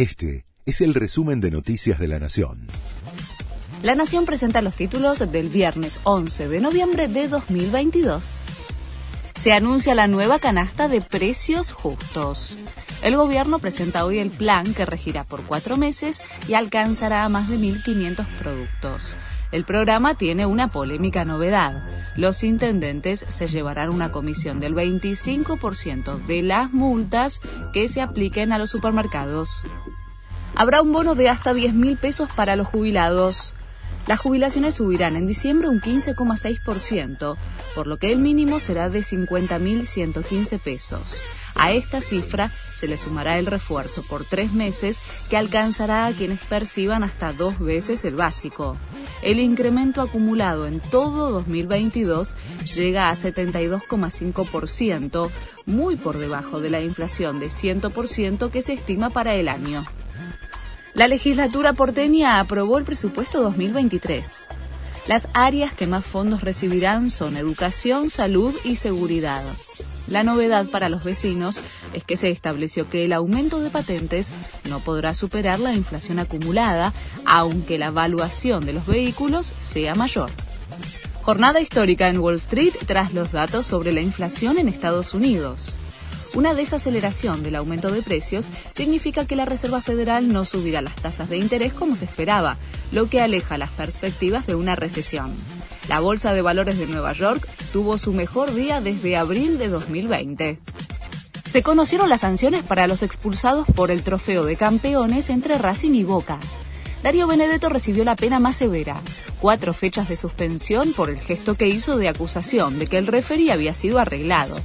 Este es el resumen de Noticias de la Nación. La Nación presenta los títulos del viernes 11 de noviembre de 2022. Se anuncia la nueva canasta de precios justos. El gobierno presenta hoy el plan que regirá por cuatro meses y alcanzará a más de 1.500 productos. El programa tiene una polémica novedad. Los intendentes se llevarán una comisión del 25% de las multas que se apliquen a los supermercados. Habrá un bono de hasta 10 mil pesos para los jubilados. Las jubilaciones subirán en diciembre un 15,6%, por lo que el mínimo será de 50.115 pesos. A esta cifra se le sumará el refuerzo por tres meses que alcanzará a quienes perciban hasta dos veces el básico. El incremento acumulado en todo 2022 llega a 72,5%, muy por debajo de la inflación de 100% que se estima para el año. La legislatura porteña aprobó el presupuesto 2023. Las áreas que más fondos recibirán son educación, salud y seguridad. La novedad para los vecinos es que se estableció que el aumento de patentes no podrá superar la inflación acumulada, aunque la evaluación de los vehículos sea mayor. Jornada histórica en Wall Street tras los datos sobre la inflación en Estados Unidos. Una desaceleración del aumento de precios significa que la Reserva Federal no subirá las tasas de interés como se esperaba, lo que aleja las perspectivas de una recesión. La Bolsa de Valores de Nueva York tuvo su mejor día desde abril de 2020. Se conocieron las sanciones para los expulsados por el trofeo de campeones entre Racing y Boca. Darío Benedetto recibió la pena más severa, cuatro fechas de suspensión por el gesto que hizo de acusación de que el referí había sido arreglado.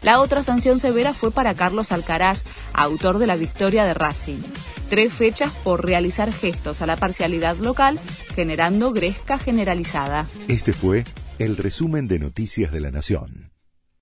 La otra sanción severa fue para Carlos Alcaraz, autor de la victoria de Racing. Tres fechas por realizar gestos a la parcialidad local, generando gresca generalizada. Este fue el resumen de Noticias de la Nación.